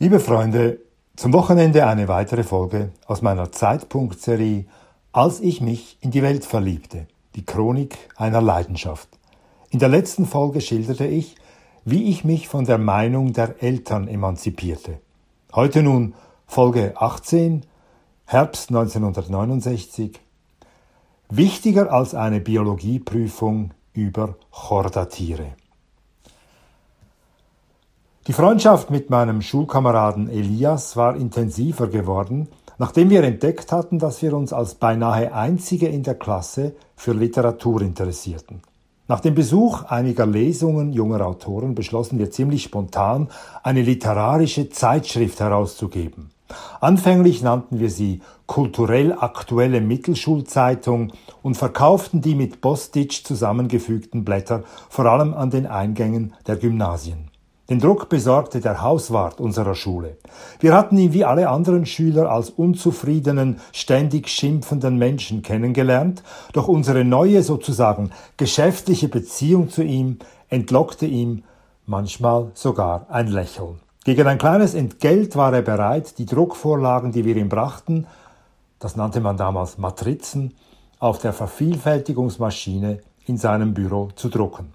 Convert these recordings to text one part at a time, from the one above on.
Liebe Freunde, zum Wochenende eine weitere Folge aus meiner Zeitpunktserie Als ich mich in die Welt verliebte, die Chronik einer Leidenschaft. In der letzten Folge schilderte ich, wie ich mich von der Meinung der Eltern emanzipierte. Heute nun Folge 18, Herbst 1969. Wichtiger als eine Biologieprüfung über Chordatiere. Die Freundschaft mit meinem Schulkameraden Elias war intensiver geworden, nachdem wir entdeckt hatten, dass wir uns als beinahe einzige in der Klasse für Literatur interessierten. Nach dem Besuch einiger Lesungen junger Autoren beschlossen wir ziemlich spontan, eine literarische Zeitschrift herauszugeben. Anfänglich nannten wir sie kulturell aktuelle Mittelschulzeitung und verkauften die mit Bostitch zusammengefügten Blätter vor allem an den Eingängen der Gymnasien. Den Druck besorgte der Hauswart unserer Schule. Wir hatten ihn wie alle anderen Schüler als unzufriedenen, ständig schimpfenden Menschen kennengelernt, doch unsere neue sozusagen geschäftliche Beziehung zu ihm entlockte ihm manchmal sogar ein Lächeln. Gegen ein kleines Entgelt war er bereit, die Druckvorlagen, die wir ihm brachten, das nannte man damals Matrizen, auf der Vervielfältigungsmaschine in seinem Büro zu drucken.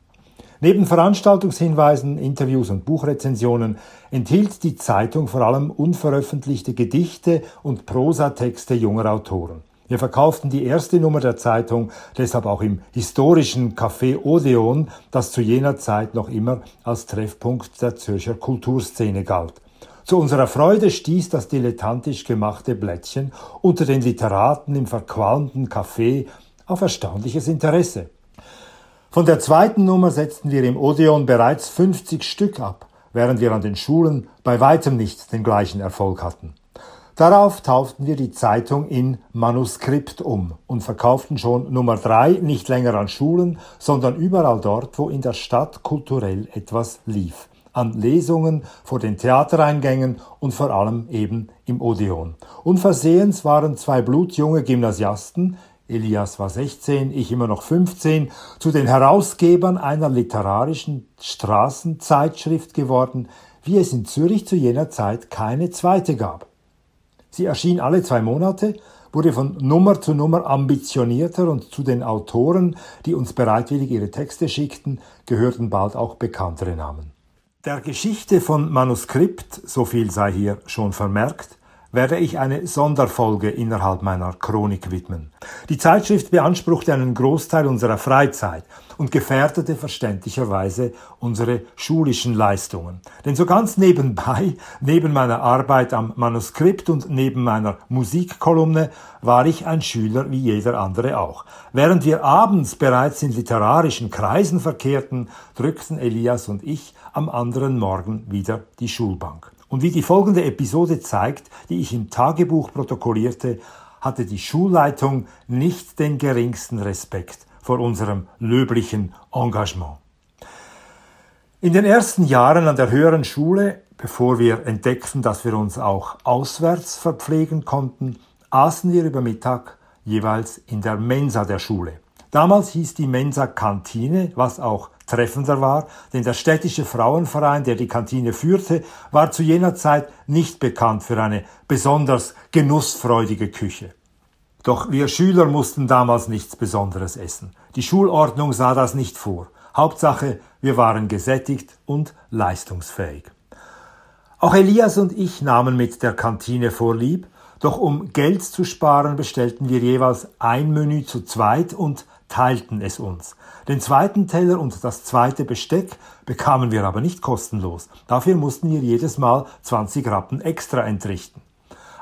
Neben Veranstaltungshinweisen, Interviews und Buchrezensionen enthielt die Zeitung vor allem unveröffentlichte Gedichte und Prosatexte junger Autoren. Wir verkauften die erste Nummer der Zeitung deshalb auch im historischen Café Odeon, das zu jener Zeit noch immer als Treffpunkt der Zürcher Kulturszene galt. Zu unserer Freude stieß das dilettantisch gemachte Blättchen unter den Literaten im verqualmten Café auf erstaunliches Interesse. Von der zweiten Nummer setzten wir im Odeon bereits 50 Stück ab, während wir an den Schulen bei weitem nicht den gleichen Erfolg hatten. Darauf tauften wir die Zeitung in Manuskript um und verkauften schon Nummer drei nicht länger an Schulen, sondern überall dort, wo in der Stadt kulturell etwas lief. An Lesungen, vor den Theatereingängen und vor allem eben im Odeon. Unversehens waren zwei blutjunge Gymnasiasten, Elias war 16, ich immer noch 15, zu den Herausgebern einer literarischen Straßenzeitschrift geworden, wie es in Zürich zu jener Zeit keine zweite gab. Sie erschien alle zwei Monate, wurde von Nummer zu Nummer ambitionierter und zu den Autoren, die uns bereitwillig ihre Texte schickten, gehörten bald auch bekanntere Namen. Der Geschichte von Manuskript, so viel sei hier schon vermerkt, werde ich eine Sonderfolge innerhalb meiner Chronik widmen. Die Zeitschrift beanspruchte einen Großteil unserer Freizeit und gefährdete verständlicherweise unsere schulischen Leistungen. Denn so ganz nebenbei, neben meiner Arbeit am Manuskript und neben meiner Musikkolumne, war ich ein Schüler wie jeder andere auch. Während wir abends bereits in literarischen Kreisen verkehrten, drückten Elias und ich am anderen Morgen wieder die Schulbank. Und wie die folgende Episode zeigt, die ich im Tagebuch protokollierte, hatte die Schulleitung nicht den geringsten Respekt vor unserem löblichen Engagement. In den ersten Jahren an der höheren Schule, bevor wir entdeckten, dass wir uns auch auswärts verpflegen konnten, aßen wir über Mittag jeweils in der Mensa der Schule. Damals hieß die Mensa Kantine, was auch treffender war, denn der städtische Frauenverein, der die Kantine führte, war zu jener Zeit nicht bekannt für eine besonders genussfreudige Küche. Doch wir Schüler mussten damals nichts Besonderes essen. Die Schulordnung sah das nicht vor. Hauptsache, wir waren gesättigt und leistungsfähig. Auch Elias und ich nahmen mit der Kantine vorlieb, doch um Geld zu sparen, bestellten wir jeweils ein Menü zu zweit und teilten es uns. Den zweiten Teller und das zweite Besteck bekamen wir aber nicht kostenlos. Dafür mussten wir jedes Mal 20 Rappen extra entrichten.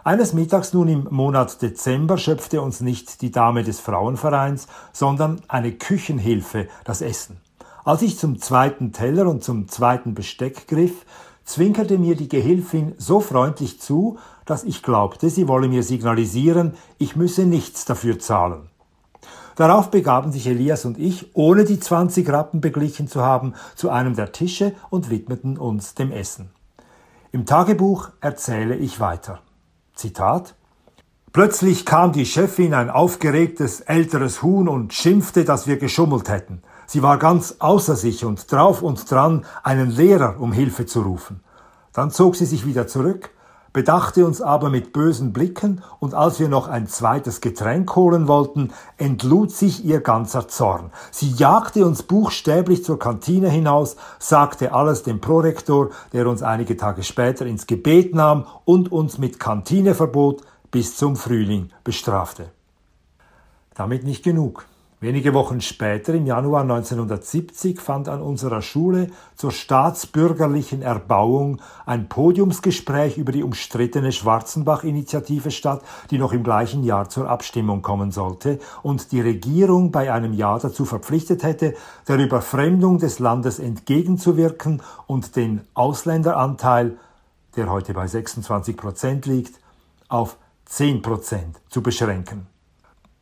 Eines Mittags nun im Monat Dezember schöpfte uns nicht die Dame des Frauenvereins, sondern eine Küchenhilfe das Essen. Als ich zum zweiten Teller und zum zweiten Besteck griff, zwinkerte mir die Gehilfin so freundlich zu, dass ich glaubte, sie wolle mir signalisieren, ich müsse nichts dafür zahlen. Darauf begaben sich Elias und ich, ohne die 20 Rappen beglichen zu haben, zu einem der Tische und widmeten uns dem Essen. Im Tagebuch erzähle ich weiter. Zitat Plötzlich kam die Chefin, ein aufgeregtes älteres Huhn, und schimpfte, dass wir geschummelt hätten. Sie war ganz außer sich und drauf und dran, einen Lehrer um Hilfe zu rufen. Dann zog sie sich wieder zurück, bedachte uns aber mit bösen Blicken, und als wir noch ein zweites Getränk holen wollten, entlud sich ihr ganzer Zorn. Sie jagte uns buchstäblich zur Kantine hinaus, sagte alles dem Prorektor, der uns einige Tage später ins Gebet nahm und uns mit Kantineverbot bis zum Frühling bestrafte. Damit nicht genug. Wenige Wochen später, im Januar 1970, fand an unserer Schule zur staatsbürgerlichen Erbauung ein Podiumsgespräch über die umstrittene Schwarzenbach-Initiative statt, die noch im gleichen Jahr zur Abstimmung kommen sollte und die Regierung bei einem Ja dazu verpflichtet hätte, der Überfremdung des Landes entgegenzuwirken und den Ausländeranteil, der heute bei 26 Prozent liegt, auf 10 Prozent zu beschränken.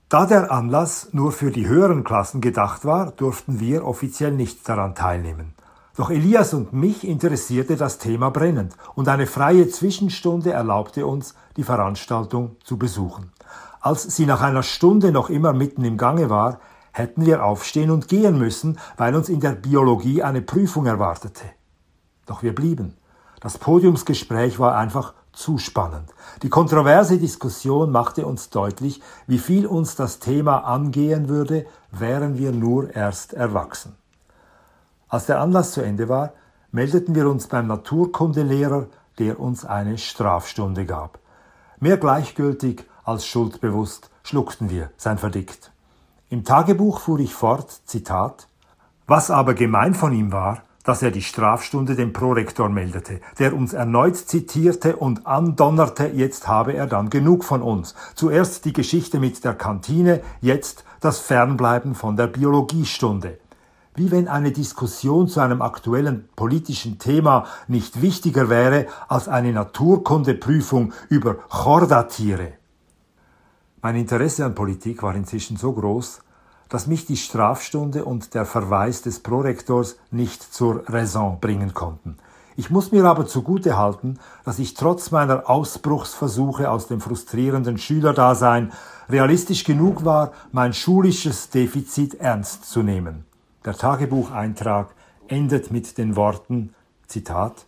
Da der Anlass nur für die höheren Klassen gedacht war, durften wir offiziell nicht daran teilnehmen. Doch Elias und mich interessierte das Thema brennend und eine freie Zwischenstunde erlaubte uns, die Veranstaltung zu besuchen. Als sie nach einer Stunde noch immer mitten im Gange war, hätten wir aufstehen und gehen müssen, weil uns in der Biologie eine Prüfung erwartete. Doch wir blieben. Das Podiumsgespräch war einfach zu spannend. Die kontroverse Diskussion machte uns deutlich, wie viel uns das Thema angehen würde, wären wir nur erst erwachsen. Als der Anlass zu Ende war, meldeten wir uns beim Naturkundelehrer, der uns eine Strafstunde gab. Mehr gleichgültig als schuldbewusst schluckten wir sein Verdikt. Im Tagebuch fuhr ich fort, Zitat, was aber gemein von ihm war, dass er die Strafstunde dem Prorektor meldete, der uns erneut zitierte und andonnerte, jetzt habe er dann genug von uns. Zuerst die Geschichte mit der Kantine, jetzt das Fernbleiben von der Biologiestunde. Wie wenn eine Diskussion zu einem aktuellen politischen Thema nicht wichtiger wäre als eine Naturkundeprüfung über Chordatiere. Mein Interesse an Politik war inzwischen so groß, dass mich die Strafstunde und der Verweis des Prorektors nicht zur Raison bringen konnten. Ich muss mir aber zugute halten, dass ich trotz meiner Ausbruchsversuche aus dem frustrierenden Schülerdasein realistisch genug war, mein schulisches Defizit ernst zu nehmen. Der Tagebucheintrag endet mit den Worten Zitat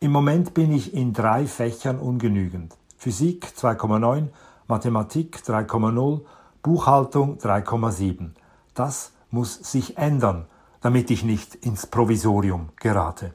Im Moment bin ich in drei Fächern ungenügend. Physik 2,9, Mathematik 3,0 Buchhaltung 3,7. Das muss sich ändern, damit ich nicht ins Provisorium gerate.